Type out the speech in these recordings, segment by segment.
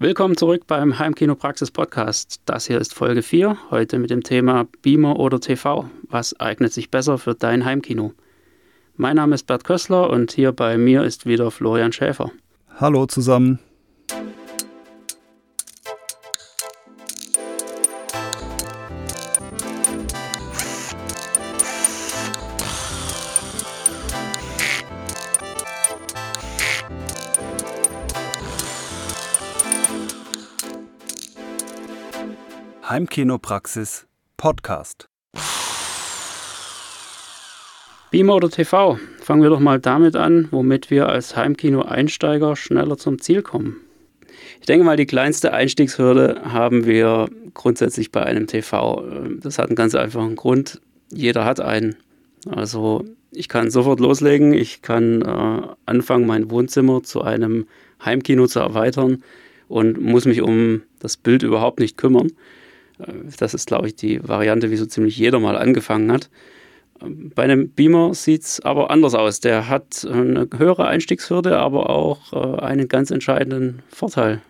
Willkommen zurück beim Heimkino Praxis Podcast. Das hier ist Folge 4, heute mit dem Thema Beamer oder TV. Was eignet sich besser für dein Heimkino? Mein Name ist Bert Kössler und hier bei mir ist wieder Florian Schäfer. Hallo zusammen. Heimkinopraxis Podcast. Beamer oder TV? Fangen wir doch mal damit an, womit wir als Heimkino-Einsteiger schneller zum Ziel kommen. Ich denke mal, die kleinste Einstiegshürde haben wir grundsätzlich bei einem TV. Das hat einen ganz einfachen Grund. Jeder hat einen. Also ich kann sofort loslegen. Ich kann äh, anfangen, mein Wohnzimmer zu einem Heimkino zu erweitern und muss mich um das Bild überhaupt nicht kümmern. Äh, das ist, glaube ich, die Variante, wie so ziemlich jeder mal angefangen hat. Bei einem Beamer sieht es aber anders aus. Der hat eine höhere Einstiegshürde, aber auch äh, einen ganz entscheidenden Vorteil.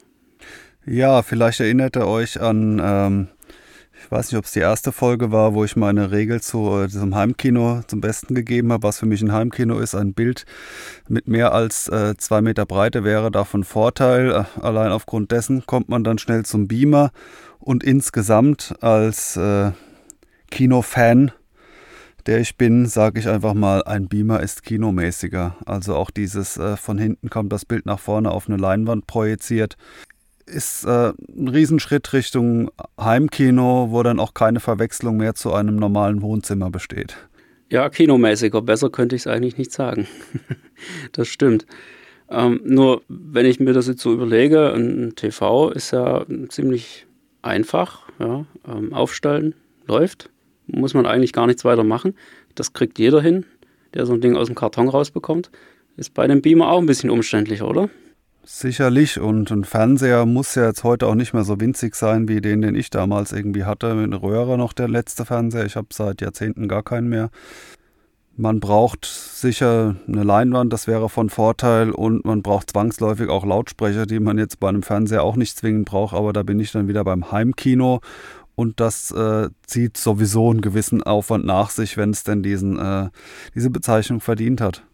Ja, vielleicht erinnert ihr euch an, ähm, ich weiß nicht, ob es die erste Folge war, wo ich meine Regel zu äh, diesem Heimkino zum Besten gegeben habe, was für mich ein Heimkino ist. Ein Bild mit mehr als äh, zwei Meter Breite wäre davon Vorteil. Äh, allein aufgrund dessen kommt man dann schnell zum Beamer und insgesamt als äh, Kinofan, der ich bin, sage ich einfach mal, ein Beamer ist kinomäßiger. Also auch dieses äh, von hinten kommt das Bild nach vorne auf eine Leinwand projiziert, ist äh, ein Riesenschritt Richtung Heimkino, wo dann auch keine Verwechslung mehr zu einem normalen Wohnzimmer besteht. Ja, kinomäßiger, besser könnte ich es eigentlich nicht sagen. das stimmt. Ähm, nur wenn ich mir das jetzt so überlege, ein TV ist ja ziemlich einfach. Ja, ähm, aufstellen, läuft. Muss man eigentlich gar nichts weiter machen. Das kriegt jeder hin, der so ein Ding aus dem Karton rausbekommt. Ist bei dem Beamer auch ein bisschen umständlicher, oder? Sicherlich. Und ein Fernseher muss ja jetzt heute auch nicht mehr so winzig sein wie den, den ich damals irgendwie hatte. Mit Röhre noch der letzte Fernseher. Ich habe seit Jahrzehnten gar keinen mehr. Man braucht sicher eine Leinwand, das wäre von Vorteil. Und man braucht zwangsläufig auch Lautsprecher, die man jetzt bei einem Fernseher auch nicht zwingend braucht. Aber da bin ich dann wieder beim Heimkino. Und das äh, zieht sowieso einen gewissen Aufwand nach sich, wenn es denn diesen, äh, diese Bezeichnung verdient hat.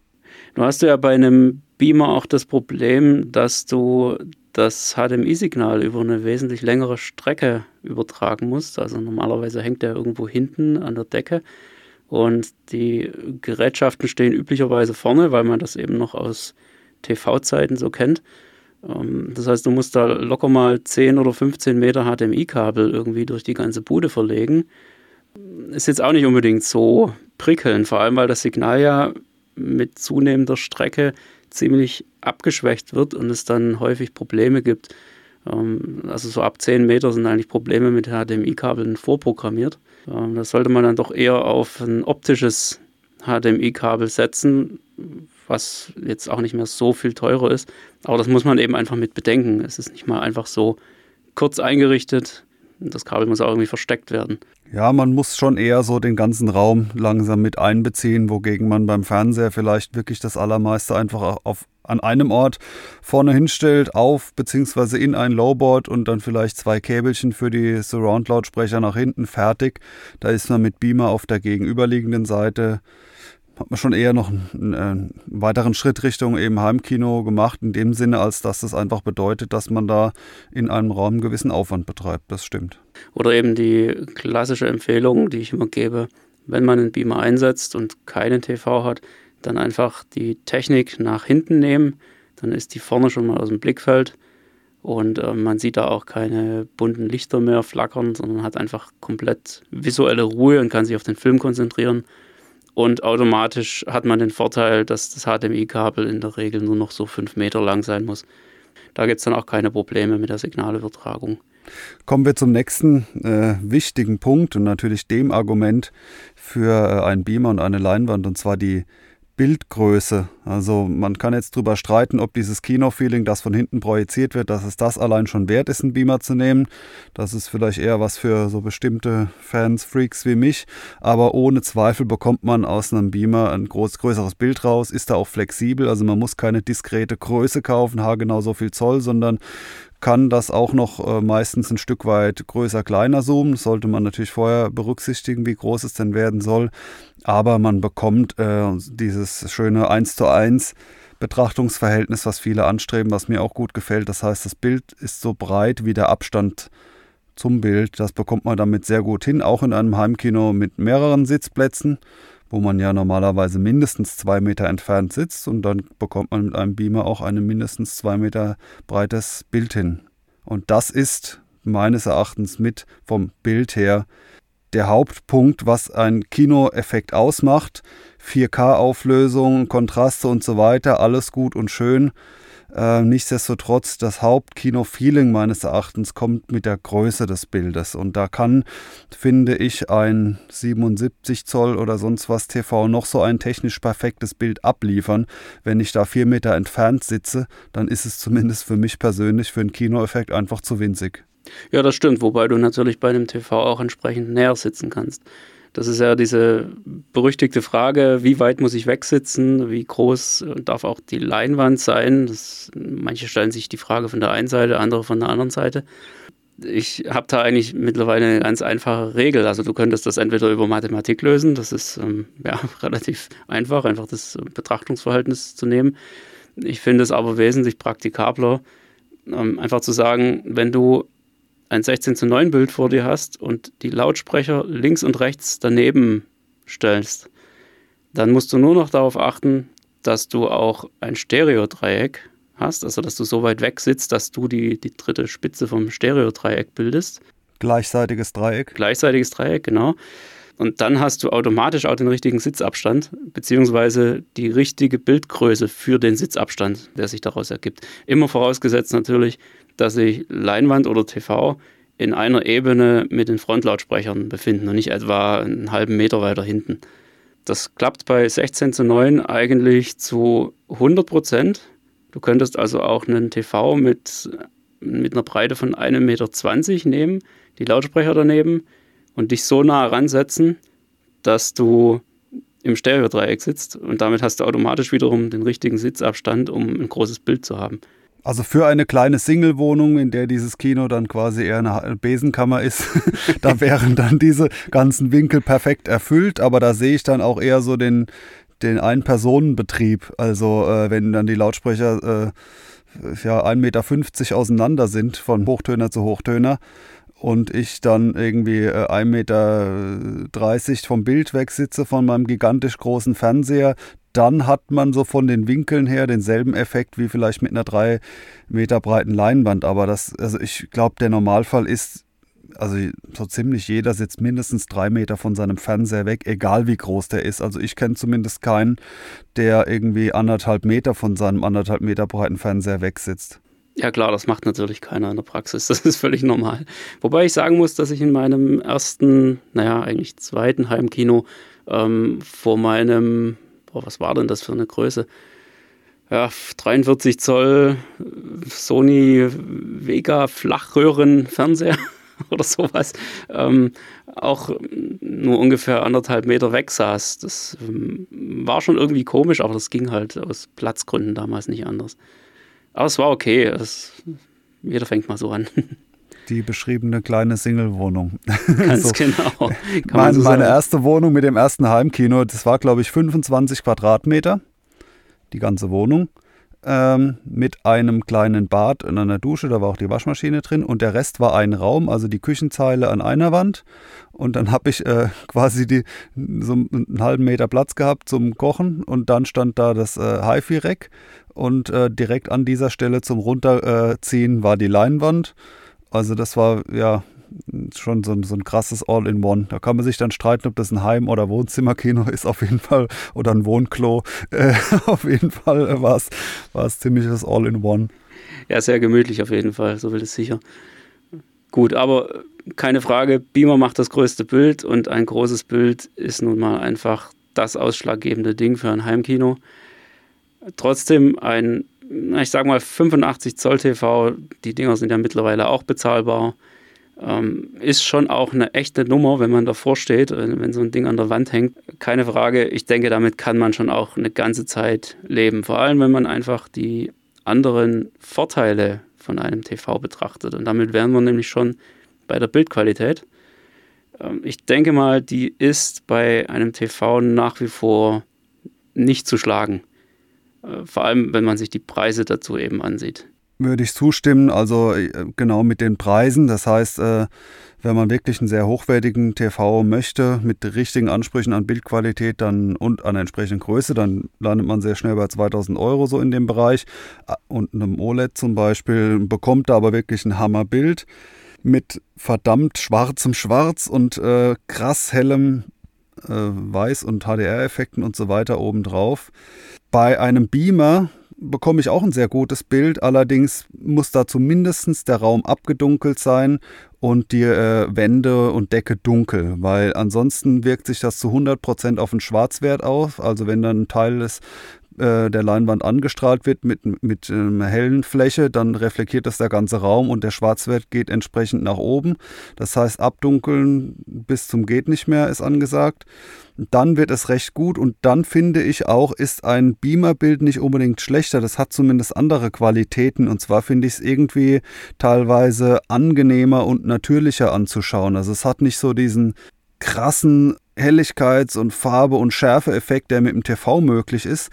Du hast ja bei einem Beamer auch das Problem, dass du das HDMI-Signal über eine wesentlich längere Strecke übertragen musst. Also normalerweise hängt der irgendwo hinten an der Decke und die Gerätschaften stehen üblicherweise vorne, weil man das eben noch aus TV-Zeiten so kennt. Ähm, das heißt, du musst da locker mal 10 oder 15 Meter HDMI-Kabel irgendwie durch die ganze Bude verlegen. Ist jetzt auch nicht unbedingt so prickelnd, vor allem weil das Signal ja mit zunehmender Strecke ziemlich abgeschwächt wird und es dann häufig Probleme gibt. Ähm, also so ab 10 Meter sind eigentlich Probleme mit HDMI-Kabeln vorprogrammiert. Ähm, das sollte man dann doch eher auf ein optisches HDMI-Kabel setzen, was jetzt auch nicht mehr so viel teurer ist. Aber das muss man eben einfach mit bedenken. Es ist nicht mal einfach so kurz eingerichtet. Das Kabel muss auch irgendwie versteckt werden. Ja, man muss schon eher so den ganzen Raum langsam mit einbeziehen, wogegen man beim Fernseher vielleicht wirklich das Allermeiste einfach auf, an einem Ort vorne hinstellt, auf bzw. in ein Lowboard und dann vielleicht zwei Käbelchen für die Surround-Lautsprecher nach hinten fertig. Da ist man mit Beamer auf der gegenüberliegenden Seite hat man schon eher noch einen, einen, weiteren Schritt Richtung eben Heimkino gemacht, in dem Sinne, als dass das einfach bedeutet, dass man da in einem Raum einen gewissen Aufwand betreibt. Das stimmt. Oder eben die klassische Empfehlung, die ich immer gebe, wenn man einen Beamer einsetzt und keinen TV hat, dann einfach die Technik nach hinten nehmen. Dann ist die vorne schon mal aus dem Blickfeld und äh, man sieht da auch keine bunten Lichter mehr flackern, sondern hat einfach komplett visuelle Ruhe und kann sich auf den Film konzentrieren und automatisch hat man den Vorteil, dass das HDMI-Kabel in der Regel nur noch so fünf Meter lang sein muss. Da gibt es dann auch keine Probleme mit der Signalübertragung. Kommen wir zum nächsten äh, wichtigen Punkt und natürlich dem Argument für äh, einen Beamer und eine Leinwand, und zwar die Bildgröße. Also man kann jetzt drüber streiten, ob dieses Kinofeeling, das von hinten projiziert wird, dass es das allein schon wert ist, einen Beamer zu nehmen. Das ist vielleicht eher was für so bestimmte Fans, Freaks wie mich. Aber ohne Zweifel bekommt man aus einem Beamer ein groß, größeres Bild raus, ist da auch flexibel. Also man muss keine diskrete Größe kaufen, haargenau so viel Zoll, sondern kann das auch noch äh, meistens ein Stück weit größer, kleiner zoomen. Das sollte man natürlich vorher berücksichtigen, wie groß es denn werden soll. Aber man bekommt äh, dieses schöne 1 zu 1 Betrachtungsverhältnis, was viele anstreben, was mir auch gut gefällt. Das heißt, das Bild ist so breit wie der Abstand zum Bild. Das bekommt man damit sehr gut hin, auch in einem Heimkino mit mehreren Sitzplätzen, wo man ja normalerweise mindestens zwei Meter entfernt sitzt und dann bekommt man mit einem Beamer auch ein mindestens zwei Meter breites Bild hin. Und das ist meines Erachtens mit vom Bild her der Hauptpunkt, was ein Kinoeffekt ausmacht. 4K-Auflösung, Kontraste und so weiter, alles gut und schön. Äh, nichtsdestotrotz, das Hauptkino-Feeling meines Erachtens kommt mit der Größe des Bildes. Und da kann, finde ich, ein 77 Zoll oder sonst was TV noch so ein technisch perfektes Bild abliefern. Wenn ich da vier Meter entfernt sitze, dann ist es zumindest für mich persönlich für einen Kinoeffekt einfach zu winzig. Ja, das stimmt, wobei du natürlich bei einem TV auch entsprechend näher sitzen kannst. Das ist ja diese berüchtigte Frage, wie weit muss ich wegsitzen, wie groß darf auch die Leinwand sein. Das, manche stellen sich die Frage von der einen Seite, andere von der anderen Seite. Ich habe da eigentlich mittlerweile eine ganz einfache Regel. Also du könntest das entweder über Mathematik lösen, das ist ähm, ja, relativ einfach, einfach das Betrachtungsverhältnis zu nehmen. Ich finde es aber wesentlich praktikabler, ähm, einfach zu sagen, wenn du ein 16 zu 9 Bild vor dir hast und die Lautsprecher links und rechts daneben stellst, dann musst du nur noch darauf achten, dass du auch ein Stereodreieck hast, also dass du so weit weg sitzt, dass du die, die dritte Spitze vom Stereodreieck bildest. Gleichseitiges Dreieck. Gleichseitiges Dreieck, genau. Und dann hast du automatisch auch den richtigen Sitzabstand, beziehungsweise die richtige Bildgröße für den Sitzabstand, der sich daraus ergibt. Immer vorausgesetzt natürlich, dass sich Leinwand oder TV in einer Ebene mit den Frontlautsprechern befinden und nicht etwa einen halben Meter weiter hinten. Das klappt bei 16 zu 9 eigentlich zu 100 Prozent. Du könntest also auch einen TV mit, mit einer Breite von 1,20 Meter nehmen, die Lautsprecher daneben und dich so nah ransetzen, dass du im Stereodreieck sitzt und damit hast du automatisch wiederum den richtigen Sitzabstand, um ein großes Bild zu haben. Also für eine kleine Single-Wohnung, in der dieses Kino dann quasi eher eine Besenkammer ist, da wären dann diese ganzen Winkel perfekt erfüllt, aber da sehe ich dann auch eher so den, den Ein-Personen-Betrieb. Also äh, wenn dann die Lautsprecher äh, ja 1,50 Meter auseinander sind, von Hochtöner zu Hochtöner, und ich dann irgendwie äh, 1,30 Meter vom Bild wegsitze von meinem gigantisch großen Fernseher, dann hat man so von den Winkeln her denselben Effekt wie vielleicht mit einer drei Meter breiten Leinwand. Aber das, also ich glaube, der Normalfall ist, also so ziemlich jeder sitzt mindestens drei Meter von seinem Fernseher weg, egal wie groß der ist. Also ich kenne zumindest keinen, der irgendwie anderthalb Meter von seinem anderthalb Meter breiten Fernseher wegsitzt. Ja klar, das macht natürlich keiner in der Praxis. Das ist völlig normal. Wobei ich sagen muss, dass ich in meinem ersten, naja, eigentlich zweiten Heimkino ähm, vor meinem boah, was war denn das für eine Größe? Ja, 43 Zoll Sony Vega Flachröhren Fernseher oder sowas, ähm, auch nur ungefähr anderthalb Meter weg saß. Das ähm, war schon irgendwie komisch, aber das ging halt aus Platzgründen damals nicht anders. Aber es war okay. Es, jeder fängt mal so an. die beschriebene kleine Single-Wohnung. Ganz so. genau. Mein, so meine erste Wohnung mit dem ersten Heimkino, das war, glaube ich, 25 Quadratmeter, die ganze Wohnung, ähm, mit einem kleinen Bad und einer Dusche, da war auch die Waschmaschine drin und der Rest war ein Raum, also die Küchenzeile an einer Wand und dann habe ich äh, quasi die, so einen halben Meter Platz gehabt zum Kochen und dann stand da das äh, HiFi-Rack und äh, direkt an dieser Stelle zum Runterziehen war die Leinwand also das war ja schon so, so ein krasses All-in-One. Da kann man sich dann streiten, ob das ein Heim- oder Wohnzimmerkino ist, auf jeden Fall, oder ein Wohnklo. Äh, auf jeden Fall es, war es ziemliches All-in-One. Ja, sehr gemütlich auf jeden Fall, so will es sicher. Gut, aber keine Frage, Beamer macht das größte Bild und ein großes Bild ist nun mal einfach das ausschlaggebende Ding für ein Heimkino. Trotzdem ein ich sag mal 85 Zoll TV, die Dinger sind ja mittlerweile auch bezahlbar. Ähm, ist schon auch eine echte Nummer, wenn man davor steht, wenn so ein Ding an der Wand hängt. Keine Frage, ich denke, damit kann man schon auch eine ganze Zeit leben. Vor allem, wenn man einfach die anderen Vorteile von einem TV betrachtet. Und damit wären wir nämlich schon bei der Bildqualität. Ähm, ich denke mal, die ist bei einem TV nach wie vor nicht zu schlagen. Äh, vor allem, wenn man sich die Preise dazu eben ansieht. Würde ich zustimmen, also äh, genau mit den Preisen. Das heißt, äh, wenn man wirklich einen sehr hochwertigen TV möchte, mit richtigen Ansprüchen an Bildqualität dann und an entsprechender Größe, dann landet man sehr schnell bei 2000 Euro so in dem Bereich. Und einem OLED zum Beispiel bekommt da aber wirklich ein Hammerbild mit verdammt schwarzem Schwarz und krass hellem äh, Weiß- und HDR-Effekten und so weiter obendrauf. Bei einem Beamer bekomme ich auch ein sehr gutes Bild, allerdings muss da zumindest der Raum abgedunkelt sein und die äh, Wände und Decke dunkel, weil ansonsten wirkt sich das zu 100% auf den Schwarzwert auf. Also wenn dann ein Teil des äh, der Leinwand angestrahlt wird mit, mit einer hellen Fläche, dann reflektiert das der ganze Raum und der Schwarzwert geht entsprechend nach oben. Das heißt, abdunkeln bis zum geht nicht mehr ist angesagt. Dann wird es recht gut und dann finde ich auch, ist ein Beamer-Bild nicht unbedingt schlechter. Das hat zumindest andere Qualitäten und zwar finde ich es irgendwie teilweise angenehmer und natürlicher anzuschauen. Also es hat nicht so diesen krassen Helligkeits- und Farbe- und Schärfe-Effekt, der mit dem TV möglich ist,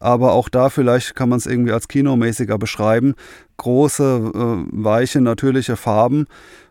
aber auch da vielleicht kann man es irgendwie als kinomäßiger beschreiben. Große, äh, weiche, natürliche Farben.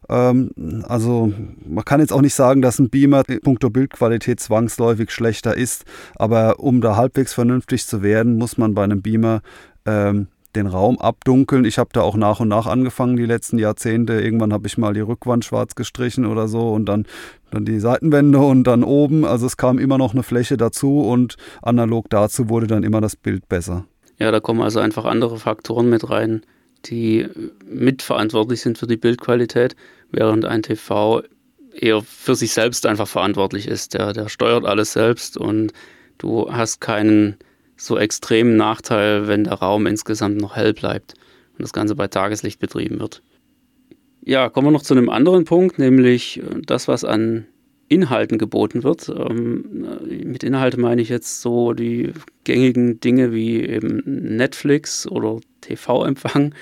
Ähm, also man kann jetzt auch nicht sagen, dass ein Beamer in puncto Bildqualität zwangsläufig schlechter ist, aber um da halbwegs vernünftig zu werden, muss man bei einem Beamer ähm, den Raum abdunkeln. Ich habe da auch nach und nach angefangen, die letzten Jahrzehnte. Irgendwann habe ich mal die Rückwand schwarz gestrichen oder so und dann, dann die Seitenwände und dann oben. Also es kam immer noch eine Fläche dazu und analog dazu wurde dann immer das Bild besser. Ja, da kommen also einfach andere Faktoren mit rein, die mitverantwortlich sind für die Bildqualität, während ein TV eher für sich selbst einfach verantwortlich ist. Der, der steuert alles selbst und du hast keinen so extremen Nachteil, wenn der Raum insgesamt noch hell bleibt und das Ganze bei Tageslicht betrieben wird. Ja, kommen wir noch zu einem anderen Punkt, nämlich äh, das, was an Inhalten geboten wird. Ähm, mit Inhalte meine ich jetzt so die gängigen Dinge wie eben Netflix oder TV-Empfang.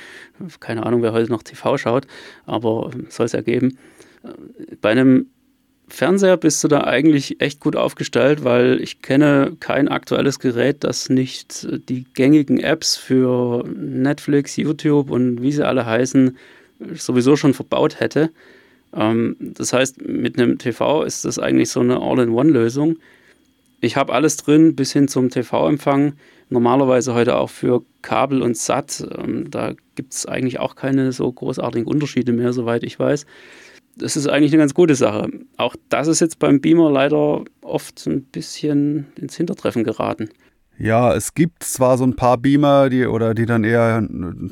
Keine Ahnung, wer heute noch TV schaut, aber soll es ja geben. Äh, bei einem Fernseher bist du da eigentlich echt gut aufgestellt, weil ich kenne kein aktuelles Gerät, das nicht die gängigen Apps für Netflix, YouTube und wie sie alle heißen, sowieso schon verbaut hätte. Ähm, das heißt, mit einem TV ist das eigentlich so eine All-in-One-Lösung. Ich habe alles drin, bis hin zum TV-Empfang. Normalerweise heute auch für Kabel und SAT. Ähm, da gibt es eigentlich auch keine so großartigen Unterschiede mehr, soweit ich weiß das ist eigentlich eine ganz gute Sache. Auch das ist jetzt beim Beamer leider oft ein bisschen ins Hintertreffen geraten. Ja, es gibt zwar so ein paar Beamer, die oder die dann eher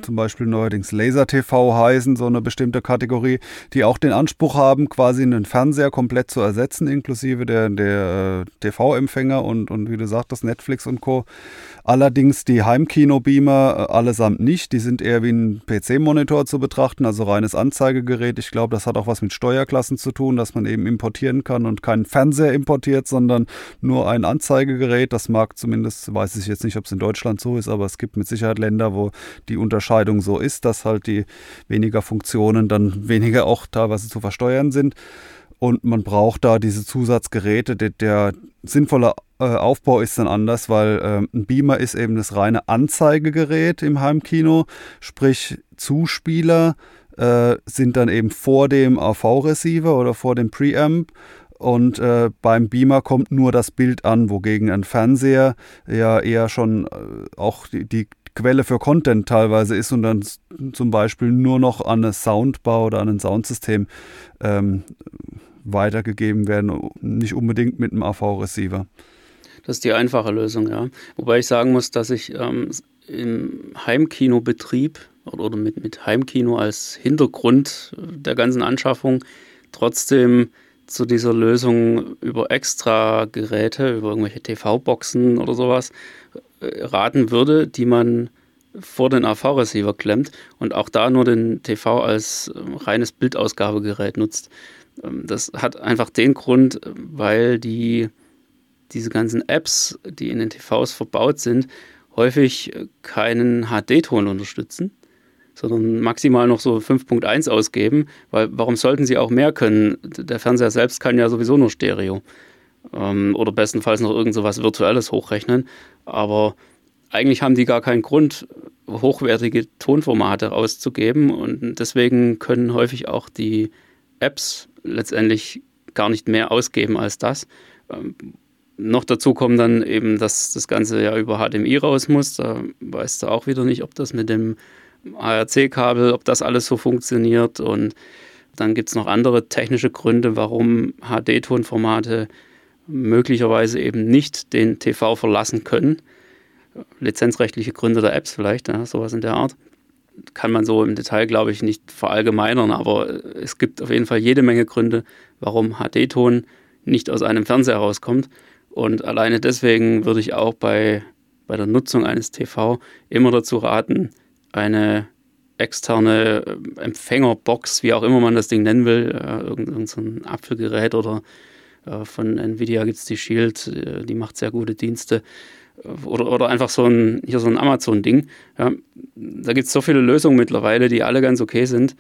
zum Beispiel neuerdings Laser TV heißen, so eine bestimmte Kategorie, die auch den Anspruch haben, quasi einen Fernseher komplett zu ersetzen, inklusive der, der äh, TV-Empfänger und, und wie du sagtest, Netflix und Co. Allerdings die Heimkino-Beamer äh, allesamt nicht. Die sind eher wie ein PC-Monitor zu betrachten, also reines Anzeigegerät. Ich glaube, das hat auch was mit Steuerklassen zu tun, dass man eben importieren kann und keinen Fernseher importiert, sondern nur ein Anzeigegerät. Das mag zumindest, weiß ich jetzt nicht, ob es in Deutschland so ist, aber es gibt mit Sicherheit Länder, wo die Unterscheidung so ist, dass halt die weniger Funktionen dann weniger auch teilweise zu versteuern sind und man braucht da diese Zusatzgeräte. Der, der sinnvolle äh, Aufbau ist dann anders, weil äh, ein Beamer ist eben das reine Anzeigegerät im Heimkino, sprich Zuspieler äh, sind dann eben vor dem AV-Receiver oder vor dem Preamp und äh, beim Beamer kommt nur das Bild an, wogegen ein Fernseher ja eher schon äh, auch die, die, Quelle für Content teilweise ist und dann zum Beispiel nur noch an eine Soundbar oder an ein Soundsystem ähm, weitergegeben werden, nicht unbedingt mit einem AV-Receiver. Das ist die einfache Lösung, ja. Wobei ich sagen muss, dass ich ähm, im Heimkinobetrieb oder, mit, mit Heimkino als Hintergrund der ganzen Anschaffung trotzdem zu dieser Lösung über extra Geräte, über irgendwelche TV-Boxen oder sowas äh, raten würde, die man vor den AV-Receiver klemmt und auch da nur den TV als ähm, reines Bildausgabegerät nutzt. Ähm, das hat einfach den Grund, weil die, diese ganzen Apps, die in den TVs verbaut sind, häufig keinen HD-Ton unterstützen, sondern maximal noch so 5.1 ausgeben, weil warum sollten sie auch mehr können? Der Fernseher selbst kann ja sowieso nur Stereo ähm, oder bestenfalls noch irgend so was Virtuelles hochrechnen, aber eigentlich haben die gar keinen Grund, hochwertige Tonformate auszugeben und deswegen können häufig auch die Apps letztendlich gar nicht mehr ausgeben als das. Ähm, noch dazu kommen dann eben, dass das Ganze ja über HDMI raus muss. Da weißt du auch wieder nicht, ob das mit dem ARC-Kabel, ob das alles so funktioniert. Und dann gibt es noch andere technische Gründe, warum HD-Tonformate möglicherweise eben nicht den TV verlassen können. Lizenzrechtliche Gründe der Apps vielleicht, ja, sowas in der Art. Kann man so im Detail, glaube ich, nicht verallgemeinern, aber es gibt auf jeden Fall jede Menge Gründe, warum HD-Ton nicht aus einem Fernseher rauskommt. Und alleine deswegen würde ich auch bei, bei der Nutzung eines TV immer dazu raten, eine externe äh, Empfängerbox, wie auch immer man das Ding nennen will, äh, irgendein so Apfelgerät oder äh, von Nvidia gibt es die Shield, äh, die macht sehr gute Dienste. Oder, oder einfach so ein, hier so ein Amazon-Ding. Ja, da gibt es so viele Lösungen mittlerweile, die alle ganz okay sind.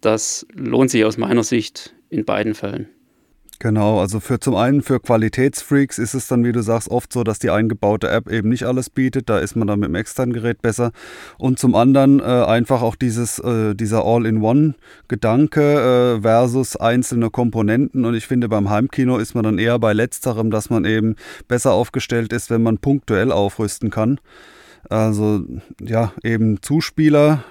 Das lohnt sich aus meiner Sicht in beiden Fällen. Genau, also für zum einen für Qualitätsfreaks ist es dann, wie du sagst, oft so, dass die eingebaute App eben nicht alles bietet. Da ist man dann mit dem externen Gerät besser. Und zum anderen äh, einfach auch dieses, äh, dieser All-in-One-Gedanke äh, versus einzelne Komponenten. Und ich finde, beim Heimkino ist man dann eher bei letzterem, dass man eben besser aufgestellt ist, wenn man punktuell aufrüsten kann. Also ja, eben Zuspieler,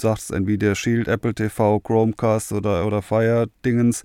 sagst Nvidia Shield, Apple TV, Chromecast oder, oder Fire-Dingens,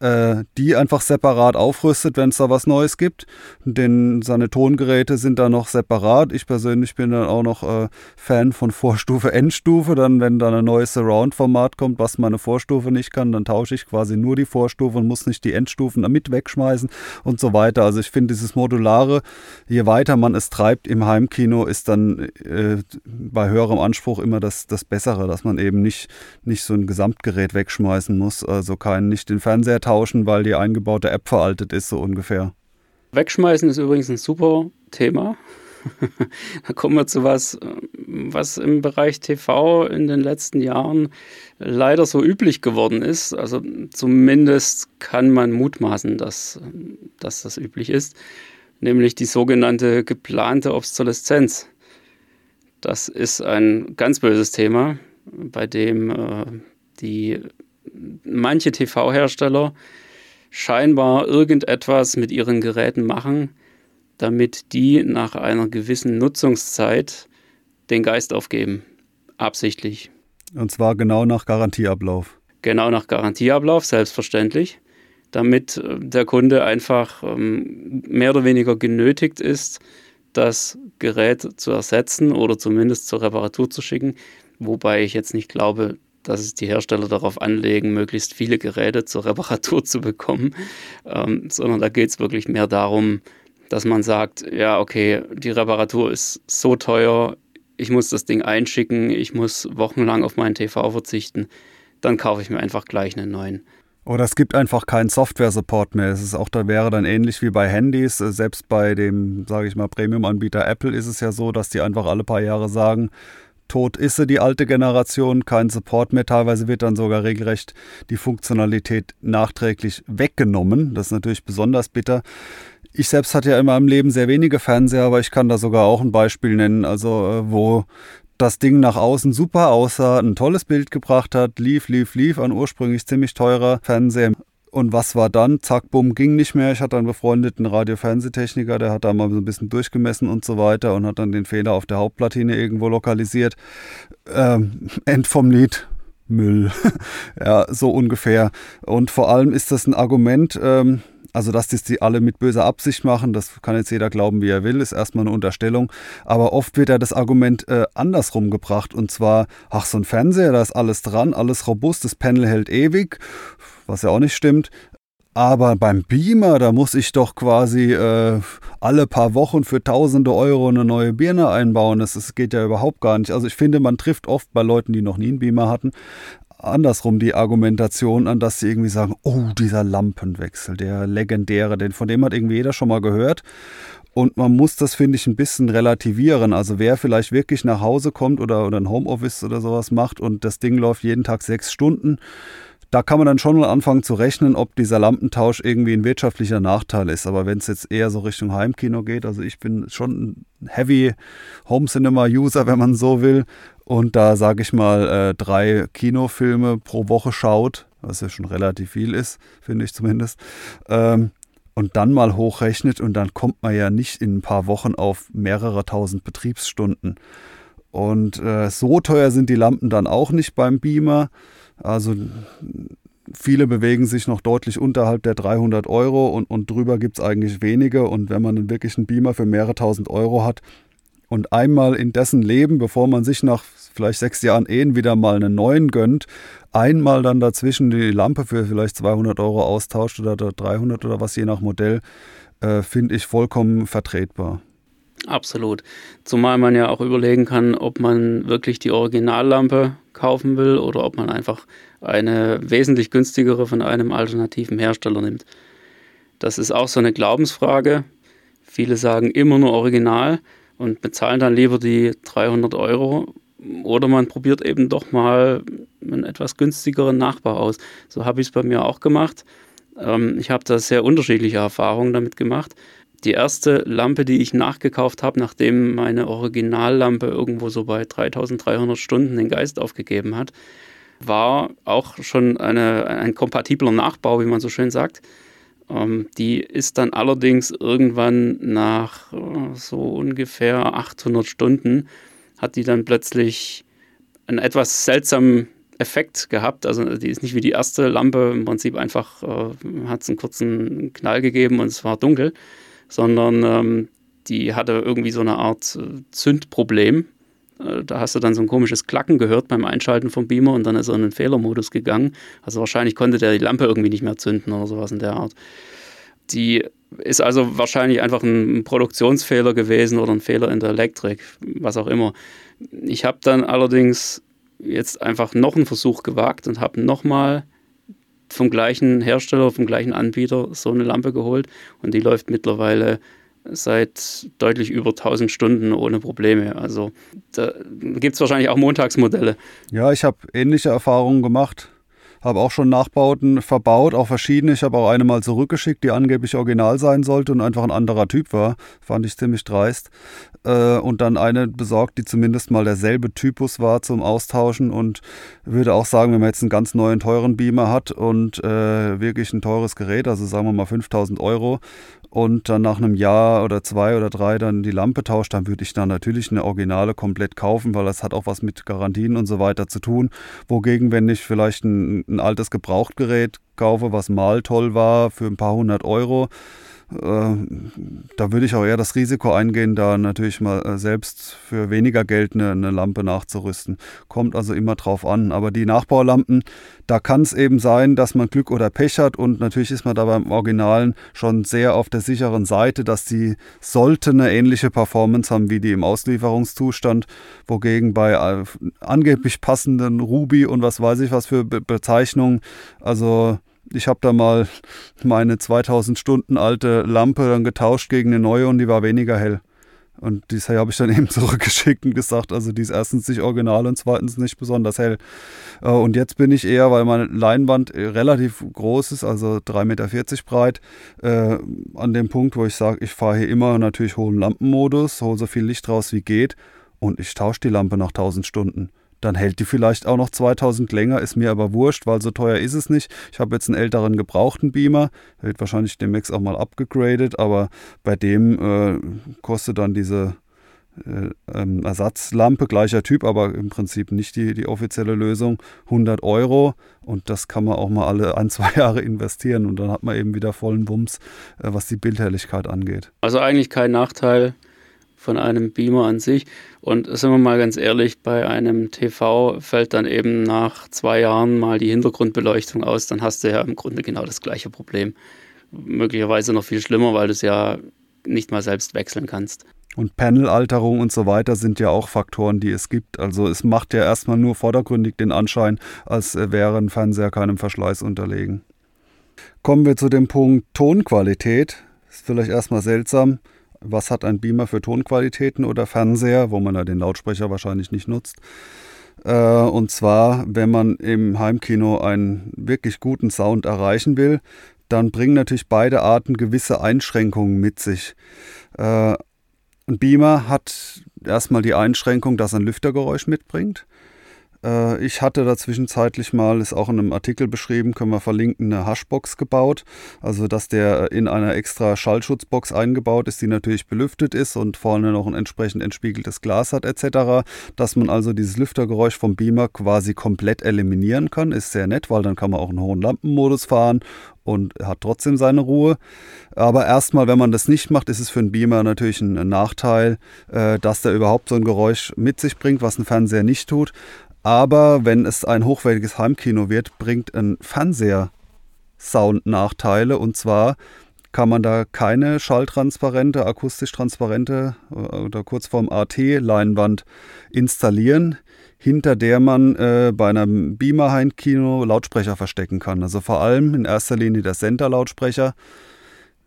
äh, die einfach separat aufrüstet, wenn es da was Neues gibt. Denn seine Tongeräte sind da noch separat. Ich persönlich bin dann auch noch äh, Fan von Vorstufe, Endstufe. Dann, wenn da ein neues Surround-Format kommt, was meine Vorstufe nicht kann, dann tausche ich quasi nur die Vorstufe und muss nicht die Endstufen damit wegschmeißen und so weiter. Also ich finde dieses Modulare, je weiter man es treibt im Heimkino, ist dann äh, bei höherem Anspruch immer das, das Bessere Sache, dass man eben nicht, nicht so ein Gesamtgerät wegschmeißen muss. Also kein, nicht den Fernseher tauschen, weil die eingebaute App veraltet ist, so ungefähr. Wegschmeißen ist übrigens ein super Thema. da kommen wir zu was, was im Bereich TV in den letzten Jahren leider so üblich geworden ist. Also zumindest kann man mutmaßen, dass, dass das üblich ist, nämlich die sogenannte geplante Obsoleszenz. Das ist ein ganz böses Thema, bei dem äh, die manche TV-Hersteller scheinbar irgendetwas mit ihren Geräten machen, damit die nach einer gewissen Nutzungszeit den Geist aufgeben. Absichtlich. Und zwar genau nach Garantieablauf. Genau nach Garantieablauf, selbstverständlich. Damit äh, der Kunde einfach ähm, mehr oder weniger genötigt ist, das Gerät zu ersetzen oder zumindest zur Reparatur zu schicken. Wobei ich jetzt nicht glaube, dass es die Hersteller darauf anlegen, möglichst viele Geräte zur Reparatur zu bekommen, ähm, sondern da geht es wirklich mehr darum, dass man sagt, ja, okay, die Reparatur ist so teuer, ich muss das Ding einschicken, ich muss wochenlang auf meinen TV verzichten, dann kaufe ich mir einfach gleich einen neuen. Oder es gibt einfach keinen Software-Support mehr. Es ist auch, da wäre dann ähnlich wie bei Handys. Selbst bei dem, sage ich mal, Premium-Anbieter Apple ist es ja so, dass die einfach alle paar Jahre sagen, tot ist sie, die alte Generation, kein Support mehr. Teilweise wird dann sogar regelrecht die Funktionalität nachträglich weggenommen. Das ist natürlich besonders bitter. Ich selbst hatte ja in meinem Leben sehr wenige Fernseher, aber ich kann da sogar auch ein Beispiel nennen, also äh, wo das Ding nach außen super aussah, ein tolles Bild gebracht hat, lief, lief, lief, ein ursprünglich ziemlich teurer Fernseher. Und was war dann? Zack, bumm, ging nicht mehr. Ich hatte einen befreundeten Radio-Fernsehtechniker, der hat da mal so ein bisschen durchgemessen und so weiter und hat dann den Fehler auf der Hauptplatine irgendwo lokalisiert. Ähm, End vom Lied, Müll. ja, so ungefähr. Und vor allem ist das ein Argument, ähm, also, dass das die alle mit böser Absicht machen, das kann jetzt jeder glauben, wie er will, ist erstmal eine Unterstellung. Aber oft wird ja das Argument äh, andersrum gebracht. Und zwar, ach, so ein Fernseher, da ist alles dran, alles robust, das Panel hält ewig, was ja auch nicht stimmt. Aber beim Beamer, da muss ich doch quasi äh, alle paar Wochen für tausende Euro eine neue Birne einbauen. Das, das geht ja überhaupt gar nicht. Also ich finde, man trifft oft bei Leuten, die noch nie einen Beamer hatten, andersrum die Argumentation an, dass sie irgendwie sagen, oh, dieser Lampenwechsel, der legendäre, den von dem hat irgendwie jeder schon mal gehört. Und man muss das, finde ich, ein bisschen relativieren. Also wer vielleicht wirklich nach Hause kommt oder, oder ein Homeoffice oder sowas macht und das Ding läuft jeden Tag sechs Stunden, da kann man dann schon mal anfangen zu rechnen, ob dieser Lampentausch irgendwie ein wirtschaftlicher Nachteil ist. Aber wenn es jetzt eher so Richtung Heimkino geht, also ich bin schon ein Heavy Home Cinema User, wenn man so will, und da sage ich mal äh, drei Kinofilme pro Woche schaut, was ja schon relativ viel ist, finde ich zumindest, ähm, und dann mal hochrechnet und dann kommt man ja nicht in ein paar Wochen auf mehrere tausend Betriebsstunden. Und äh, so teuer sind die Lampen dann auch nicht beim Beamer. Also viele bewegen sich noch deutlich unterhalb der 300 Euro und, und drüber gibt es eigentlich wenige. Und wenn man wirklich einen Beamer für mehrere tausend Euro hat und einmal in dessen Leben, bevor man sich nach vielleicht sechs Jahren Ehen wieder mal einen neuen gönnt, einmal dann dazwischen die Lampe für vielleicht 200 Euro austauscht oder 300 oder was je nach Modell, äh, finde ich vollkommen vertretbar. Absolut. Zumal man ja auch überlegen kann, ob man wirklich die Originallampe kaufen will oder ob man einfach eine wesentlich günstigere von einem alternativen Hersteller nimmt. Das ist auch so eine Glaubensfrage. Viele sagen immer nur Original und bezahlen dann lieber die 300 Euro oder man probiert eben doch mal einen etwas günstigeren Nachbau aus. So habe ich es bei mir auch gemacht. Ähm, ich habe da sehr unterschiedliche Erfahrungen damit gemacht. Die erste Lampe, die ich nachgekauft habe, nachdem meine Originallampe irgendwo so bei 3300 Stunden den Geist aufgegeben hat, war auch schon eine, ein kompatibler Nachbau, wie man so schön sagt. Ähm, die ist dann allerdings irgendwann nach äh, so ungefähr 800 Stunden, hat die dann plötzlich einen etwas seltsamen Effekt gehabt. Also die ist nicht wie die erste Lampe, im Prinzip einfach äh, hat es einen kurzen Knall gegeben und es war dunkel sondern ähm, die hatte irgendwie so eine Art äh, Zündproblem. Äh, da hast du dann so ein komisches Klacken gehört beim Einschalten vom Beamer und dann ist er in den Fehlermodus gegangen. Also wahrscheinlich konnte der die Lampe irgendwie nicht mehr zünden oder sowas in der Art. Die ist also wahrscheinlich einfach ein Produktionsfehler gewesen oder ein Fehler in der Elektrik, was auch immer. Ich habe dann allerdings jetzt einfach noch einen Versuch gewagt und habe nochmal vom gleichen Hersteller, vom gleichen Anbieter so eine Lampe geholt und die läuft mittlerweile seit deutlich über 1000 Stunden ohne Probleme. Also da gibt es wahrscheinlich auch Montagsmodelle. Ja, ich habe ähnliche Erfahrungen gemacht habe auch schon Nachbauten verbaut, auch verschiedene. Ich habe auch eine mal zurückgeschickt, die angeblich original sein sollte und einfach ein anderer Typ war. Fand ich ziemlich dreist. Äh, und dann eine besorgt, die zumindest mal derselbe Typus war zum Austauschen und würde auch sagen, wenn man jetzt einen ganz neuen, teuren Beamer hat und äh, wirklich ein teures Gerät, also sagen wir mal 5000 Euro, und dann nach einem Jahr oder zwei oder drei dann die Lampe tauscht, dann würde ich dann natürlich eine Originale komplett kaufen, weil das hat auch was mit Garantien und so weiter zu tun. Wogegen, wenn ich vielleicht ein, ein altes Gebrauchtgerät kaufe, was mal toll war, für ein paar hundert Euro, da würde ich auch eher das Risiko eingehen, da natürlich mal äh, selbst für weniger Geld eine, eine, Lampe nachzurüsten. Kommt also immer drauf an. Aber die Nachbaulampen, da kann es eben sein, dass man Glück oder Pech hat und natürlich ist man da beim Originalen schon sehr auf der sicheren Seite, dass die sollte eine ähnliche Performance haben wie die im Auslieferungszustand, wogegen bei äh, angeblich passenden Ruby und was weiß ich was für Be Bezeichnungen, also ich habe da mal meine 2000 Stunden alte Lampe dann getauscht gegen eine neue und die war weniger hell. Und die habe ich dann eben zurückgeschickt und gesagt, also die ist erstens nicht original und zweitens nicht besonders hell. Äh, und jetzt bin ich eher, weil meine Leinwand relativ groß ist, also 3,40 Meter breit, äh, an dem Punkt, wo ich sage, ich fahre hier immer natürlich hohen Lampenmodus, hole so viel Licht raus wie geht und ich tausche die Lampe nach 1000 Stunden dann hält die vielleicht auch noch 2000 länger, ist mir aber wurscht, weil so teuer ist es nicht. Ich habe jetzt einen älteren gebrauchten Beamer, der wird wahrscheinlich demnächst auch mal abgegradet, aber bei dem äh, kostet dann diese äh, ähm, Ersatzlampe, gleicher Typ, aber im Prinzip nicht die, die offizielle Lösung, 100 Euro und das kann man auch mal alle ein, zwei Jahre investieren und dann hat man eben wieder vollen Wumms, äh, was die Bildhelligkeit angeht. Also eigentlich kein Nachteil von einem Beamer an sich. Und sind wir mal ganz ehrlich, bei einem TV fällt dann eben nach zwei Jahren mal die Hintergrundbeleuchtung aus, dann hast du ja im Grunde genau das gleiche Problem. Möglicherweise noch viel schlimmer, weil du es ja nicht mal selbst wechseln kannst. Und Panelalterung und so weiter sind ja auch Faktoren, die es gibt. Also es macht ja erstmal nur vordergründig den Anschein, als wäre ein Fernseher keinem Verschleiß unterlegen. Kommen wir zu dem Punkt Tonqualität. Ist vielleicht erstmal seltsam was hat ein Beamer für Tonqualitäten oder Fernseher, wo man ja den Lautsprecher wahrscheinlich nicht nutzt. Äh, und zwar, wenn man im Heimkino einen wirklich guten Sound erreichen will, dann bringen natürlich beide Arten gewisse Einschränkungen mit sich. Äh, ein Beamer hat erstmal die Einschränkung, dass er ein Lüftergeräusch mitbringt. Äh, ich hatte da zwischenzeitlich mal, ist auch in einem Artikel beschrieben, können wir verlinken, eine Hashbox gebaut. Also, dass der in einer extra Schallschutzbox eingebaut ist, die natürlich belüftet ist und vorne noch ein entsprechend entspiegeltes Glas hat, etc. Dass man also dieses Lüftergeräusch vom Beamer quasi komplett eliminieren kann, ist sehr nett, weil dann kann man auch einen hohen Lampenmodus fahren und hat trotzdem seine Ruhe. Aber erstmal, wenn man das nicht macht, ist es für einen Beamer natürlich ein Nachteil, äh, dass der überhaupt so ein Geräusch mit sich bringt, was ein Fernseher nicht tut. Aber wenn es ein hochwertiges Heimkino wird, bringt ein Fernseher Sound Nachteile. Und zwar kann man da keine schalltransparente, akustisch transparente äh, oder kurz vorm AT-Leinwand installieren, hinter der man äh, bei einem Beamer-Heimkino Lautsprecher verstecken kann. Also vor allem in erster Linie der Center-Lautsprecher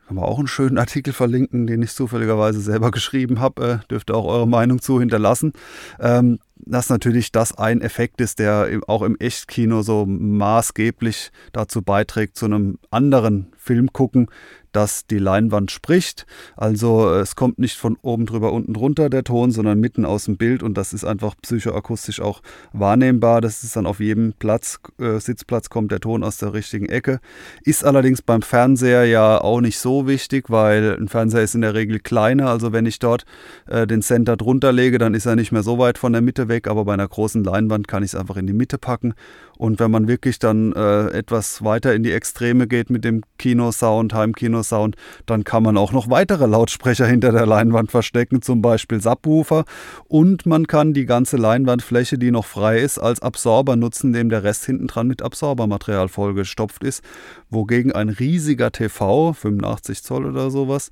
kann man auch einen schönen Artikel verlinken, den ich zufälligerweise selber geschrieben habe. Äh, dürft ihr auch eure Meinung zu hinterlassen. Ähm, dass natürlich das ein Effekt ist, der auch im Echtkino so maßgeblich dazu beiträgt, zu einem anderen Film gucken, dass die Leinwand spricht. Also es kommt nicht von oben drüber unten drunter der Ton, sondern mitten aus dem Bild und das ist einfach psychoakustisch auch wahrnehmbar. Das ist dann auf jedem Platz, äh, Sitzplatz kommt der Ton aus der richtigen Ecke. Ist allerdings beim Fernseher ja auch nicht so wichtig, weil ein Fernseher ist in der Regel kleiner. Also wenn ich dort äh, den Center drunter lege, dann ist er nicht mehr so weit von der Mitte weg, aber bei einer großen Leinwand kann ich es einfach in die Mitte packen. Und wenn man wirklich dann äh, etwas weiter in die Extreme geht mit dem Kinosound, Heimkinosound, dann kann man auch noch weitere Lautsprecher hinter der Leinwand verstecken, zum Beispiel Subwoofer. Und man kann die ganze Leinwandfläche, die noch frei ist, als Absorber nutzen, indem der Rest hinten dran mit Absorbermaterial vollgestopft ist. Wogegen ein riesiger TV, 85 Zoll oder sowas,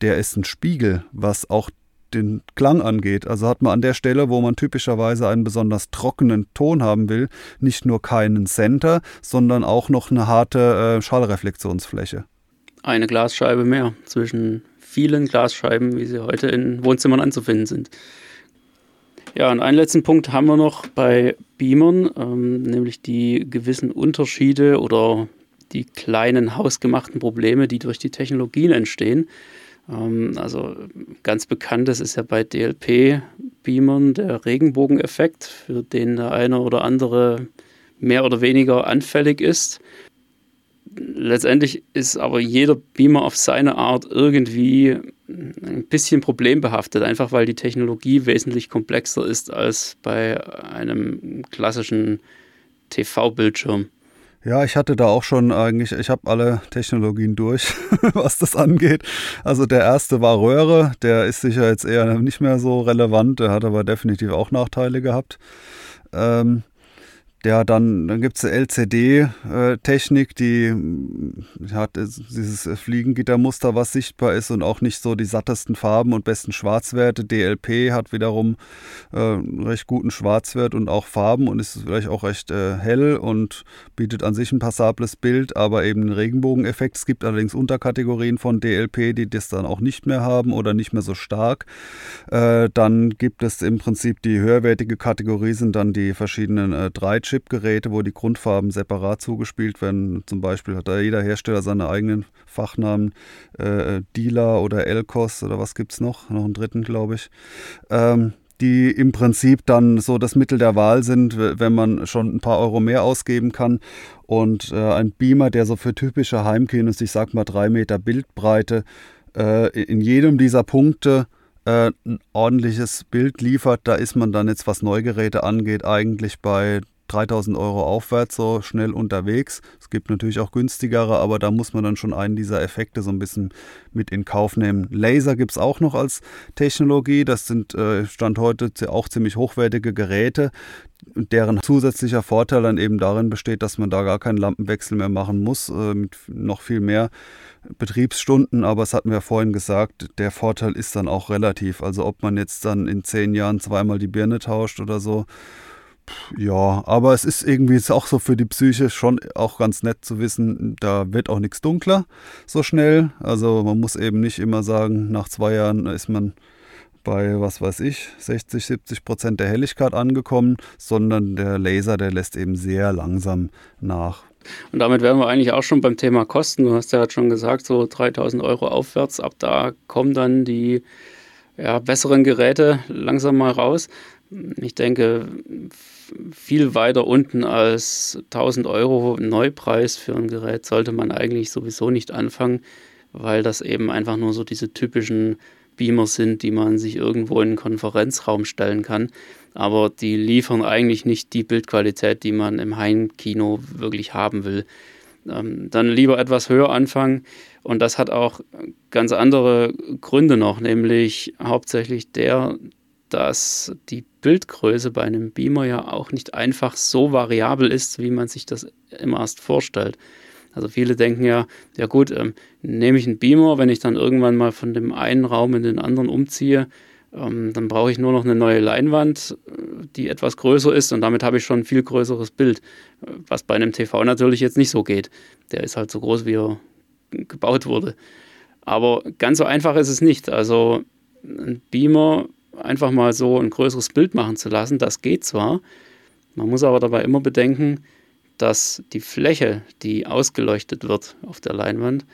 der ist ein Spiegel, was auch den Klang angeht. Also hat man an der Stelle, wo man typischerweise einen besonders trockenen Ton haben will, nicht nur keinen Center, sondern auch noch eine harte äh, Schallreflexionsfläche. Eine Glasscheibe mehr zwischen vielen Glasscheiben, wie sie heute in Wohnzimmern anzufinden sind. Ja, und einen letzten Punkt haben wir noch bei Beamern, ähm, nämlich die gewissen Unterschiede oder die kleinen hausgemachten Probleme, die durch die Technologien entstehen. Ähm, also ganz bekanntes ist ja bei DLP-Beamern der Regenbogeneffekt, für den der eine oder andere mehr oder weniger anfällig ist. Letztendlich ist aber jeder Beamer auf seine Art irgendwie ein bisschen problembehaftet, einfach weil die Technologie wesentlich komplexer ist als bei einem klassischen TV-Bildschirm. Ja, ich hatte da auch schon eigentlich, ich habe alle Technologien durch, was das angeht. Also der erste war Röhre, der ist sicher jetzt eher nicht mehr so relevant, der hat aber definitiv auch Nachteile gehabt. Ähm, ja, dann, dann gibt es eine LCD-Technik, die hat dieses Fliegengittermuster, was sichtbar ist und auch nicht so die sattesten Farben und besten Schwarzwerte. DLP hat wiederum äh, recht guten Schwarzwert und auch Farben und ist vielleicht auch recht äh, hell und bietet an sich ein passables Bild, aber eben einen Regenbogeneffekt. Es gibt allerdings Unterkategorien von DLP, die das dann auch nicht mehr haben oder nicht mehr so stark. Äh, dann gibt es im Prinzip die höherwertige Kategorie, sind dann die verschiedenen äh, 3-Chip Chip-Geräte, wo die Grundfarben separat zugespielt werden. Zum Beispiel hat da jeder Hersteller seine eigenen Fachnamen. Äh, Dealer oder Elcos oder was gibt es noch? Noch einen dritten, glaube ich. Ähm, die im Prinzip dann so das Mittel der Wahl sind, wenn man schon ein paar Euro mehr ausgeben kann. Und äh, ein Beamer, der so für typische Heimkinos, ich sag mal drei Meter Bildbreite, äh, in jedem dieser Punkte äh, ein ordentliches Bild liefert, da ist man dann jetzt, was Neugeräte angeht, eigentlich bei 3000 Euro aufwärts so schnell unterwegs. Es gibt natürlich auch günstigere, aber da muss man dann schon einen dieser Effekte so ein bisschen mit in Kauf nehmen. Laser gibt es auch noch als Technologie. Das sind äh, Stand heute auch ziemlich hochwertige Geräte, deren zusätzlicher Vorteil dann eben darin besteht, dass man da gar keinen Lampenwechsel mehr machen muss, äh, mit noch viel mehr Betriebsstunden. Aber es hatten wir vorhin gesagt, der Vorteil ist dann auch relativ. Also ob man jetzt dann in zehn Jahren zweimal die Birne tauscht oder so, Ja, aber es ist irgendwie ist auch so für die Psyche schon auch ganz nett zu wissen, da wird auch nichts dunkler so schnell. Also man muss eben nicht immer sagen, nach zwei Jahren ist man bei, was weiß ich, 60, 70 Prozent der Helligkeit angekommen, sondern der Laser, der lässt eben sehr langsam nach. Und damit wären wir eigentlich auch schon beim Thema Kosten. Du hast ja schon gesagt, so 3000 Euro aufwärts. Ab da kommen dann die ja, besseren Geräte langsam mal raus. Ich denke, viel weiter unten als 1000 Euro Neupreis für ein Gerät sollte man eigentlich sowieso nicht anfangen, weil das eben einfach nur so diese typischen Beamer sind, die man sich irgendwo in einen Konferenzraum stellen kann. Aber die liefern eigentlich nicht die Bildqualität, die man im Heimkino wirklich haben will. Ähm, dann lieber etwas höher anfangen. Und das hat auch ganz andere Gründe noch, nämlich hauptsächlich der, dass die Bildgröße bei einem Beamer ja auch nicht einfach so variabel ist, wie man sich das immer erst vorstellt. Also viele denken ja, ja gut, ähm, nehme ich einen Beamer, wenn ich dann irgendwann mal von dem einen Raum in den anderen umziehe, ähm, dann brauche ich nur noch eine neue Leinwand, äh, die etwas größer ist und damit habe ich schon ein viel größeres Bild, was bei einem TV natürlich jetzt nicht so geht. Der ist halt so groß, wie er gebaut wurde. Aber ganz so einfach ist es nicht. Also ein Beamer einfach mal so ein größeres Bild machen zu lassen, das geht zwar. Man muss aber dabei immer bedenken, dass die Fläche, die ausgeleuchtet wird auf der Leinwand,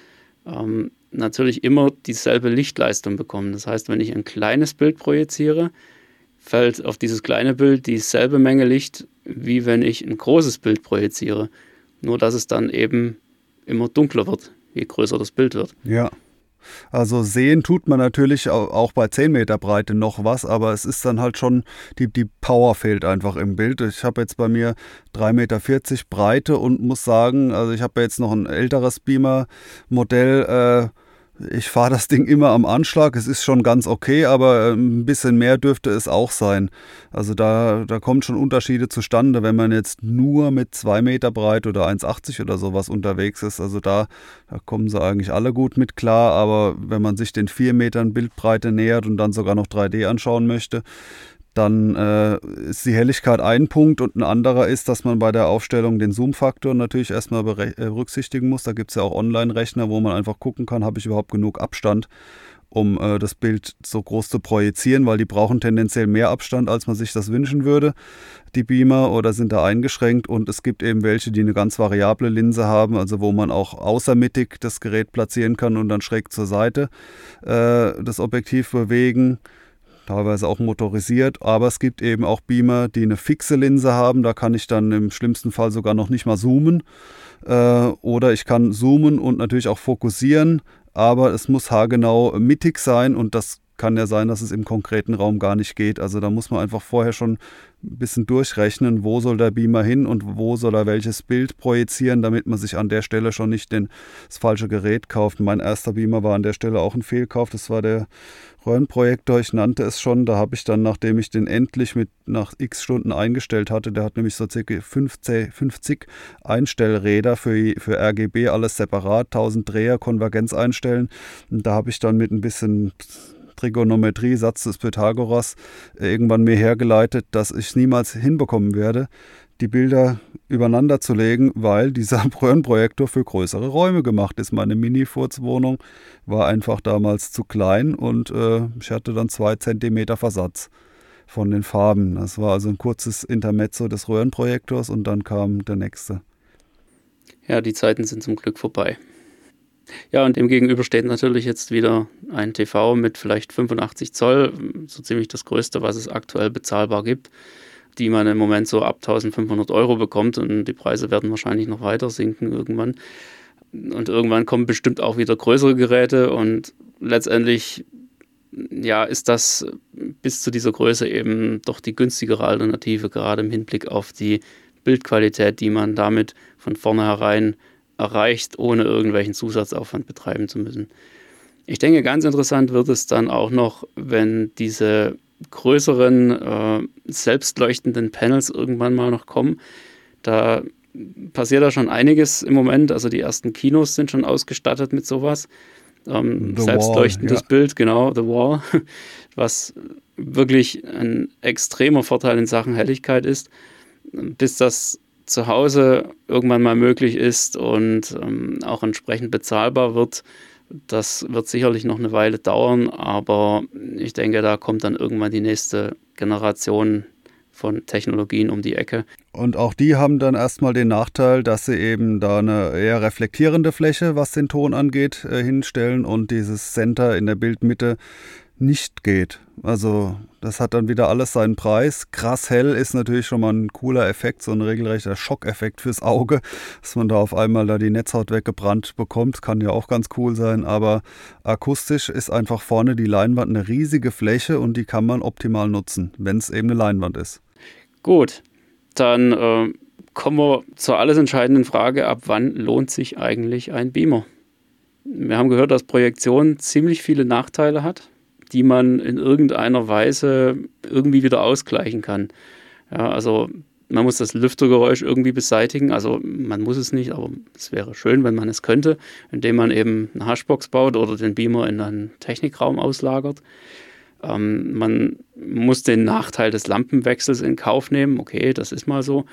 ähm, natürlich immer dieselbe Lichtleistung bekommt. Das heißt, wenn ich ein kleines Bild projiziere, fällt auf dieses kleine Bild dieselbe Menge Licht, wie wenn ich ein großes Bild projiziere. Nur dass es dann eben immer dunkler wird, je größer das Bild wird. Ja. Also sehen tut man natürlich auch bei 10 Meter Breite noch was, aber es ist dann halt schon, die, die Power fehlt einfach im Bild. Ich habe jetzt bei mir 3,40 Meter Breite und muss sagen, also ich habe jetzt noch ein älteres Beamer-Modell, äh, ich fahre das Ding immer am Anschlag. Es ist schon ganz okay, aber ähm, ein bisschen mehr dürfte es auch sein. Also da, da kommen schon Unterschiede zustande, wenn man jetzt nur mit 2 Meter breit oder 1,80 oder sowas unterwegs ist. Also da, da kommen sie eigentlich alle gut mit klar. Aber wenn man sich den 4 Metern Bildbreite nähert und dann sogar noch 3D anschauen möchte, dann äh, ist die Helligkeit ein Punkt und ein anderer ist, dass man bei der Aufstellung den Zoom-Faktor natürlich erstmal äh, berücksichtigen muss. Da gibt es ja auch Online-Rechner, wo man einfach gucken kann, habe ich überhaupt genug Abstand, um äh, das Bild so groß zu projizieren, weil die brauchen tendenziell mehr Abstand, als man sich das wünschen würde, die Beamer, oder sind da eingeschränkt. Und es gibt eben welche, die eine ganz variable Linse haben, also wo man auch außermittig das Gerät platzieren kann und dann schräg zur Seite äh, das Objektiv bewegen teilweise auch motorisiert, aber es gibt eben auch Beamer, die eine fixe Linse haben. Da kann ich dann im schlimmsten Fall sogar noch nicht mal zoomen. Äh, oder ich kann zoomen und natürlich auch fokussieren, aber es muss haargenau mittig sein und das kann ja sein, dass es im konkreten Raum gar nicht geht. Also da muss man einfach vorher schon ein bisschen durchrechnen, wo soll der Beamer hin und wo soll er welches Bild projizieren, damit man sich an der Stelle schon nicht den, das falsche Gerät kauft. Mein erster Beamer war an der Stelle auch ein Fehlkauf. Das war der Röhrenprojektor, ich nannte es schon. Da habe ich dann, nachdem ich den endlich mit nach x Stunden eingestellt hatte, der hat nämlich so circa 50, 50 Einstellräder für, für RGB, alles separat, 1000 Dreher, Konvergenz einstellen. Und da habe ich dann mit ein bisschen Trigonometrie, Satz des Pythagoras, äh, irgendwann mir hergeleitet, dass ich niemals hinbekommen werde, die Bilder übereinander zu legen, weil dieser Röhrenprojektor für größere Räume gemacht ist. Meine Mini-Furzwohnung war einfach damals zu klein und äh, ich hatte dann zwei Zentimeter Versatz von den Farben. Das war also ein kurzes Intermezzo des Röhrenprojektors und dann kam der nächste. Ja, die Zeiten sind zum Glück vorbei. Ja, und dem gegenüber steht natürlich jetzt wieder ein TV mit vielleicht 85 Zoll, so ziemlich das größte, was es aktuell bezahlbar gibt, die man im Moment so ab 1500 Euro bekommt und die Preise werden wahrscheinlich noch weiter sinken irgendwann. Und irgendwann kommen bestimmt auch wieder größere Geräte und letztendlich ja, ist das bis zu dieser Größe eben doch die günstigere Alternative, gerade im Hinblick auf die Bildqualität, die man damit von vornherein erreicht, ohne irgendwelchen Zusatzaufwand betreiben zu müssen. Ich denke, ganz interessant wird es dann auch noch, wenn diese größeren äh, selbstleuchtenden Panels irgendwann mal noch kommen. Da passiert da schon einiges im Moment. Also die ersten Kinos sind schon ausgestattet mit sowas. Ähm, selbstleuchtendes Wall, ja. Bild, genau, The Wall, was wirklich ein extremer Vorteil in Sachen Helligkeit ist. bis das zu Hause irgendwann mal möglich ist und ähm, auch entsprechend bezahlbar wird, das wird sicherlich noch eine Weile dauern, aber ich denke, da kommt dann irgendwann die nächste Generation von Technologien um die Ecke. Und auch die haben dann erstmal den Nachteil, dass sie eben da eine eher reflektierende Fläche, was den Ton angeht, äh, hinstellen und dieses Center in der Bildmitte nicht geht. Also das hat dann wieder alles seinen Preis. Krass hell ist natürlich schon mal ein cooler Effekt, so ein regelrechter Schockeffekt fürs Auge, dass man da auf einmal da die Netzhaut weggebrannt bekommt, kann ja auch ganz cool sein. Aber akustisch ist einfach vorne die Leinwand eine riesige Fläche und die kann man optimal nutzen, wenn es eben eine Leinwand ist. Gut, dann äh, kommen wir zur alles entscheidenden Frage, ab wann lohnt sich eigentlich ein Beamer? Wir haben gehört, dass Projektion ziemlich viele Nachteile hat die man in irgendeiner Weise irgendwie wieder ausgleichen kann. Ja, also man muss das Lüftergeräusch irgendwie beseitigen. Also man muss es nicht, aber es wäre schön, wenn man es könnte, indem man eben eine Hashbox baut oder den Beamer in einen Technikraum auslagert. Ähm, man muss den Nachteil des Lampenwechsels in Kauf nehmen. Okay, das ist mal so.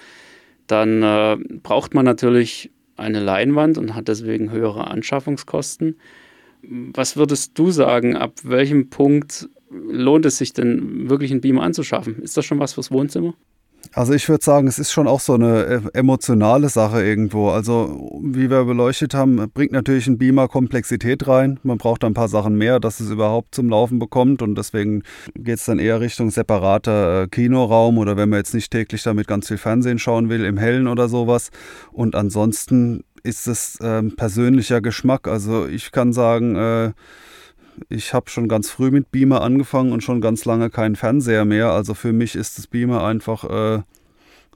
Dann äh, braucht man natürlich eine Leinwand und hat deswegen höhere Anschaffungskosten. Was würdest du sagen, ab welchem Punkt lohnt es sich denn wirklich einen Beamer anzuschaffen? Ist das schon was fürs Wohnzimmer? Also ich würde sagen, es ist schon auch so eine äh, emotionale Sache irgendwo. Also wie wir beleuchtet haben, bringt natürlich ein Beamer Komplexität rein. Man braucht ein paar Sachen mehr, dass es überhaupt zum Laufen bekommt und deswegen geht es dann eher Richtung separater äh, Kinoraum oder wenn man jetzt nicht täglich damit ganz viel Fernsehen schauen will, im Hellen oder sowas. Und ansonsten ist es äh, persönlicher Geschmack. Also ich kann sagen, äh, ich habe schon ganz früh mit Beamer angefangen und schon ganz lange keinen Fernseher mehr. Also für mich ist das Beamer einfach äh,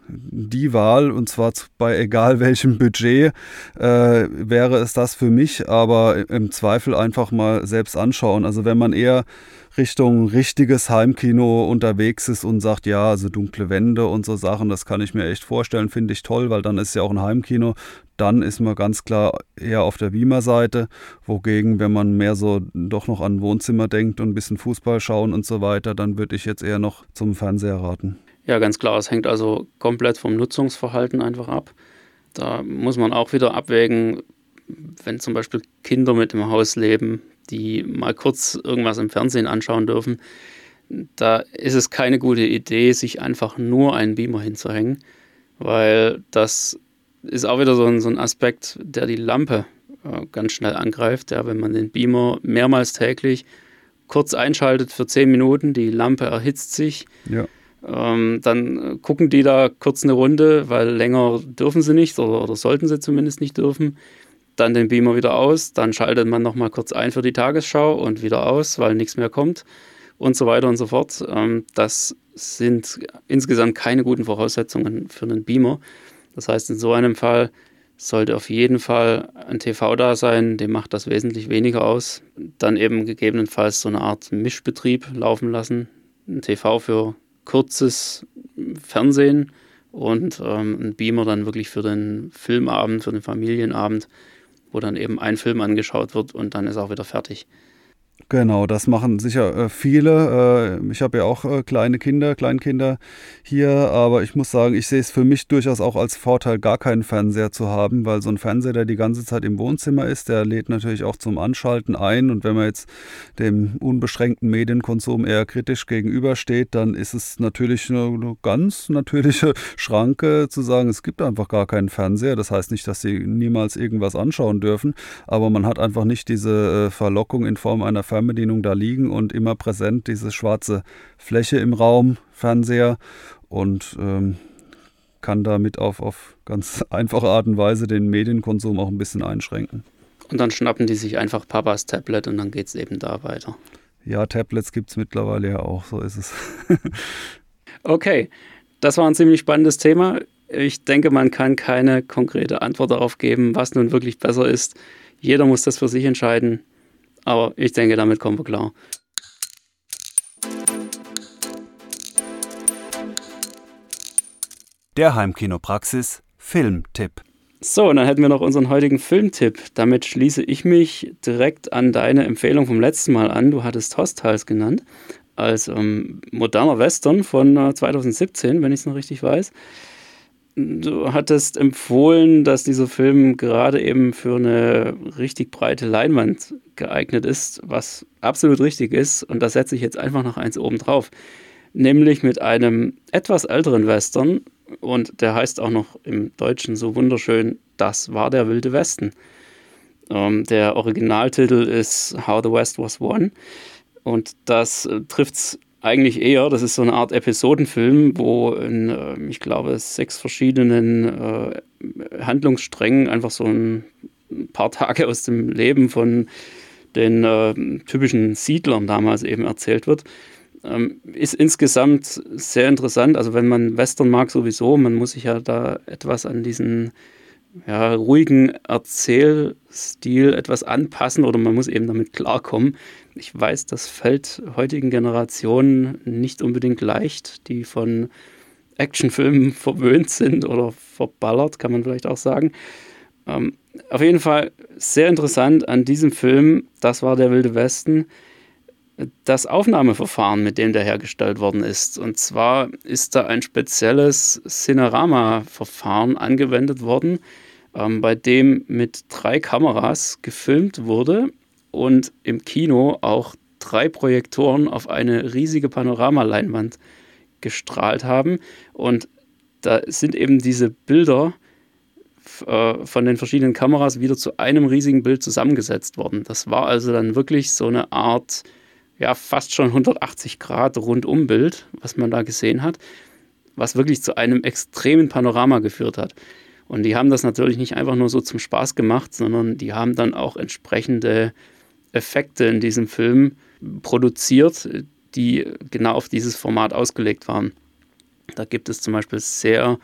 die Wahl und zwar bei egal welchem Budget äh, wäre es das für mich, aber im Zweifel einfach mal selbst anschauen. Also wenn man eher Richtung richtiges Heimkino unterwegs ist und sagt, ja, also dunkle Wände und so Sachen, das kann ich mir echt vorstellen, finde ich toll, weil dann ist ja auch ein Heimkino. Dann ist man ganz klar eher auf der Beamer-Seite. Wogegen, wenn man mehr so doch noch an Wohnzimmer denkt und ein bisschen Fußball schauen und so weiter, dann würde ich jetzt eher noch zum Fernseher raten. Ja, ganz klar. Es hängt also komplett vom Nutzungsverhalten einfach ab. Da muss man auch wieder abwägen, wenn zum Beispiel Kinder mit im Haus leben, die mal kurz irgendwas im Fernsehen anschauen dürfen, da ist es keine gute Idee, sich einfach nur einen Beamer hinzuhängen, weil das ist auch wieder so ein, so ein Aspekt, der die Lampe äh, ganz schnell angreift. Ja, wenn man den Beamer mehrmals täglich kurz einschaltet für 10 Minuten, die Lampe erhitzt sich. Ja. Ähm, dann gucken die da kurz eine Runde, weil länger dürfen sie nicht oder, oder sollten sie zumindest nicht dürfen dann den Beamer wieder aus, dann schaltet man nochmal kurz ein für die Tagesschau und wieder aus, weil nichts mehr kommt und so weiter und so fort. Ähm, das sind insgesamt keine guten Voraussetzungen für einen Beamer. Das heißt, in so einem Fall sollte auf jeden Fall ein TV da sein, dem macht das wesentlich weniger aus. Dann eben gegebenenfalls so eine Art Mischbetrieb laufen lassen. Ein TV für kurzes Fernsehen und ähm, ein Beamer dann wirklich für den Filmabend, für den Familienabend wo dann eben ein Film angeschaut wird und dann ist auch wieder fertig. Genau, das machen sicher äh, viele. Äh, ich habe ja auch äh, kleine Kinder, Kleinkinder hier, aber ich muss sagen, ich sehe es für mich durchaus auch als Vorteil, gar keinen Fernseher zu haben, weil so ein Fernseher, der die ganze Zeit im Wohnzimmer ist, der lädt natürlich auch zum Anschalten ein. Und wenn man jetzt dem unbeschränkten Medienkonsum eher kritisch gegenübersteht, dann ist es natürlich eine, eine ganz natürliche Schranke zu sagen, es gibt einfach gar keinen Fernseher. Das heißt nicht, dass sie niemals irgendwas anschauen dürfen, aber man hat einfach nicht diese Verlockung in Form einer Fernbedienung da liegen und immer präsent diese schwarze Fläche im Raum, Fernseher und ähm, kann damit auf, auf ganz einfache Art und Weise den Medienkonsum auch ein bisschen einschränken. Und dann schnappen die sich einfach Papas Tablet und dann geht es eben da weiter. Ja, Tablets gibt es mittlerweile ja auch, so ist es. okay, das war ein ziemlich spannendes Thema. Ich denke, man kann keine konkrete Antwort darauf geben, was nun wirklich besser ist. Jeder muss das für sich entscheiden. Aber ich denke, damit kommen wir klar. Der Heimkinopraxis Filmtipp. So, und dann hätten wir noch unseren heutigen Filmtipp. Damit schließe ich mich direkt an deine Empfehlung vom letzten Mal an. Du hattest Hostiles genannt, als ähm, moderner Western von äh, 2017, wenn ich es noch richtig weiß. Du hattest empfohlen, dass dieser Film gerade eben für eine richtig breite Leinwand geeignet ist, was absolut richtig ist. Und da setze ich jetzt einfach noch eins oben drauf. Nämlich mit einem etwas älteren Western. Und der heißt auch noch im Deutschen so wunderschön, das war der Wilde Westen. Ähm, der Originaltitel ist How the West Was Won. Und das äh, trifft es eigentlich eher. Das ist so eine Art Episodenfilm, wo in, äh, ich glaube, sechs verschiedenen äh, Handlungssträngen einfach so ein paar Tage aus dem Leben von den äh, typischen Siedlern damals eben erzählt wird. Ähm, ist insgesamt sehr interessant. Also wenn man Western mag sowieso, man muss sich ja da etwas an diesen ja, ruhigen Erzählstil etwas anpassen oder man muss eben damit klarkommen. Ich weiß, das fällt heutigen Generationen nicht unbedingt leicht, die von Actionfilmen verwöhnt sind oder verballert, kann man vielleicht auch sagen. Ähm, auf jeden Fall sehr interessant an diesem Film, das war der Wilde Westen, das Aufnahmeverfahren, mit dem der hergestellt worden ist. Und zwar ist da ein spezielles Cinerama-Verfahren angewendet worden, ähm, bei dem mit drei Kameras gefilmt wurde und im Kino auch drei Projektoren auf eine riesige Panoramaleinwand gestrahlt haben. Und da sind eben diese Bilder äh, von den verschiedenen Kameras wieder zu einem riesigen Bild zusammengesetzt worden. Das war also dann wirklich so eine Art, ja, fast schon 180 Grad Rundumbild, was man da gesehen hat, was wirklich zu einem extremen Panorama geführt hat. Und die haben das natürlich nicht einfach nur so zum Spaß gemacht, sondern die haben dann auch entsprechende Effekte in diesem Film produziert, die genau auf dieses Format ausgelegt waren. Da gibt es zum Beispiel sehr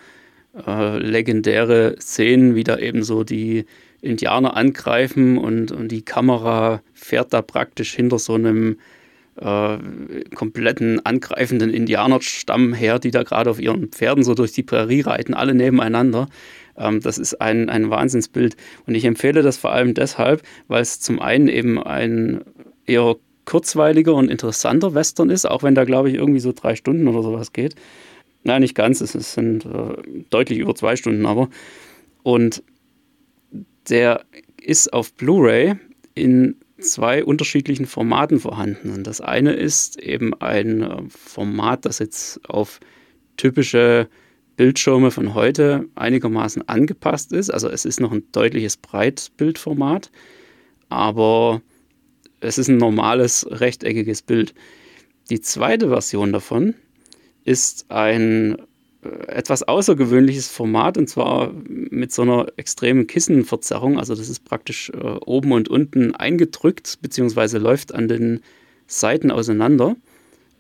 äh, legendäre Szenen, wie da eben so die Indianer angreifen und, und die Kamera fährt da praktisch hinter so einem äh, kompletten angreifenden Indianerstamm her, die da gerade auf ihren Pferden so durch die Prärie reiten, alle nebeneinander. Ähm, das ist ein, ein Wahnsinnsbild. Und ich empfehle das vor allem deshalb, weil es zum einen eben ein eher kurzweiliger und interessanter Western ist, auch wenn da, glaube ich, irgendwie so drei Stunden oder sowas geht. Nein, nicht ganz, es sind äh, deutlich über zwei Stunden aber. Und der ist auf Blu-ray in zwei unterschiedlichen Formaten vorhanden. Und das eine ist eben ein äh, Format, das jetzt auf typische Bildschirme von heute einigermaßen angepasst ist. Also es ist noch ein deutliches Breitbildformat, aber es ist ein normales rechteckiges Bild. Die zweite Version davon ist ein äh, etwas außergewöhnliches Format und zwar mit so einer extremen Kissenverzerrung. Also das ist praktisch äh, oben und unten eingedrückt beziehungsweise läuft an den Seiten auseinander.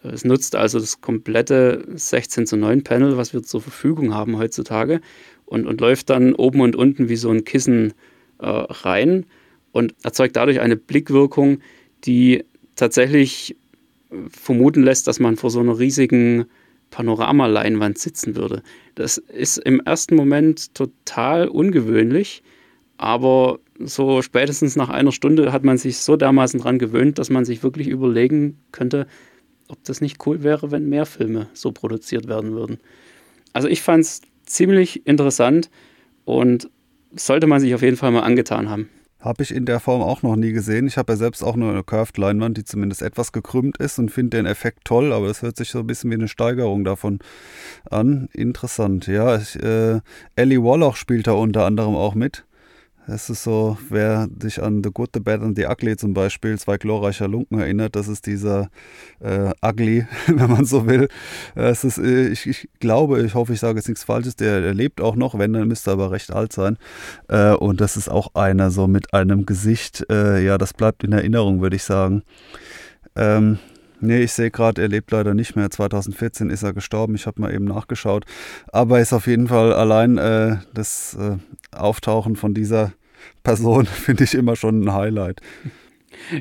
Es nutzt also das komplette 16 zu 9 Panel, was wir zur Verfügung haben heutzutage und, und läuft dann oben und unten wie so ein Kissen äh, rein und erzeugt dadurch eine Blickwirkung, die tatsächlich äh, vermuten lässt, dass man vor so einer riesigen Panoramaleinwand sitzen würde. Das ist im ersten Moment total ungewöhnlich, aber so spätestens nach einer Stunde hat man sich so dermaßen dran gewöhnt, dass man sich wirklich überlegen könnte, ob das nicht cool wäre, wenn mehr Filme so produziert werden würden. Also ich fand es ziemlich interessant und sollte man sich auf jeden Fall mal angetan haben. Habe ich in der Form auch noch nie gesehen. Ich habe ja selbst auch nur eine Curved-Leinwand, die zumindest etwas gekrümmt ist und finde den Effekt toll, aber es hört sich so ein bisschen wie eine Steigerung davon an. Interessant, ja. Ich, äh, Ellie Wallach spielt da unter anderem auch mit. Es ist so, wer sich an The Good, The Bad and The Ugly zum Beispiel, zwei glorreicher Lunken erinnert, das ist dieser äh, Ugly, wenn man so will. Es ist, äh, ich, ich, glaube, ich hoffe, ich sage jetzt nichts Falsches, der, der, lebt auch noch, wenn, dann müsste er aber recht alt sein. Äh, und das ist auch einer so mit einem Gesicht, äh, ja, das bleibt in Erinnerung, würde ich sagen. Ähm, Nee, ich sehe gerade, er lebt leider nicht mehr. 2014 ist er gestorben. Ich habe mal eben nachgeschaut. Aber ist auf jeden Fall allein äh, das äh, Auftauchen von dieser Person finde ich immer schon ein Highlight.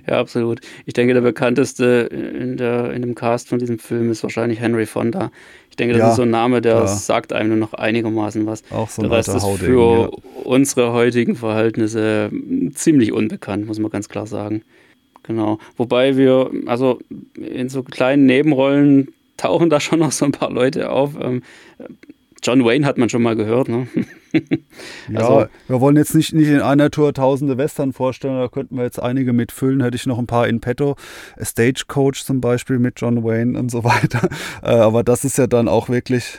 Ja, absolut. Ich denke, der bekannteste in, der, in dem Cast von diesem Film ist wahrscheinlich Henry Fonda. Ich denke, das ja, ist so ein Name, der ja. sagt einem nur noch einigermaßen was. Auch so ein der Rest ist für ja. unsere heutigen Verhältnisse ziemlich unbekannt, muss man ganz klar sagen. Genau. Wobei wir, also in so kleinen Nebenrollen tauchen da schon noch so ein paar Leute auf. Ähm, John Wayne hat man schon mal gehört, ne? ja, also, wir wollen jetzt nicht, nicht in einer Tour tausende Western vorstellen, da könnten wir jetzt einige mitfüllen, hätte ich noch ein paar in petto. Stagecoach zum Beispiel mit John Wayne und so weiter. Äh, aber das ist ja dann auch wirklich.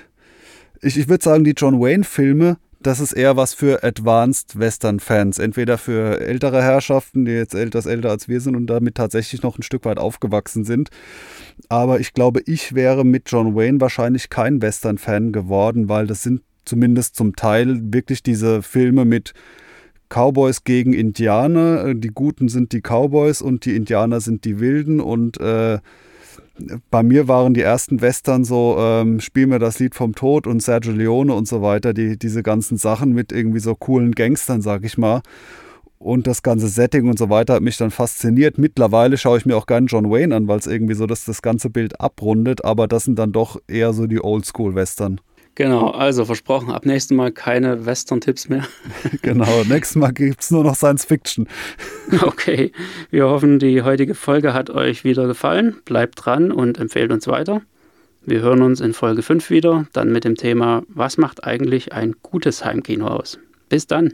Ich, ich würde sagen, die John Wayne-Filme das ist eher was für Advanced Western-Fans. Entweder für ältere Herrschaften, die jetzt etwas älter als wir sind und damit tatsächlich noch ein Stück weit aufgewachsen sind. Aber ich glaube, ich wäre mit John Wayne wahrscheinlich kein Western-Fan geworden, weil das sind zumindest zum Teil wirklich diese Filme mit Cowboys gegen Indianer. Die Guten sind die Cowboys und die Indianer sind die Wilden und äh, bei mir waren die ersten Western so, ähm, spiel mir das Lied vom Tod und Sergio Leone und so weiter, die, diese ganzen Sachen mit irgendwie so coolen Gangstern, sag ich mal. Und das ganze Setting und so weiter hat mich dann fasziniert. Mittlerweile schaue ich mir auch gerne John Wayne an, weil es irgendwie so dass das ganze Bild abrundet, aber das sind dann doch eher so die Oldschool-Western. Genau, also versprochen, ab nächstem Mal keine Western-Tipps mehr. genau, nächstes Mal gibt es nur noch Science Fiction. okay, wir hoffen, die heutige Folge hat euch wieder gefallen. Bleibt dran und empfehlt uns weiter. Wir hören uns in Folge 5 wieder, dann mit dem Thema, was macht eigentlich ein gutes Heimkino aus? Bis dann.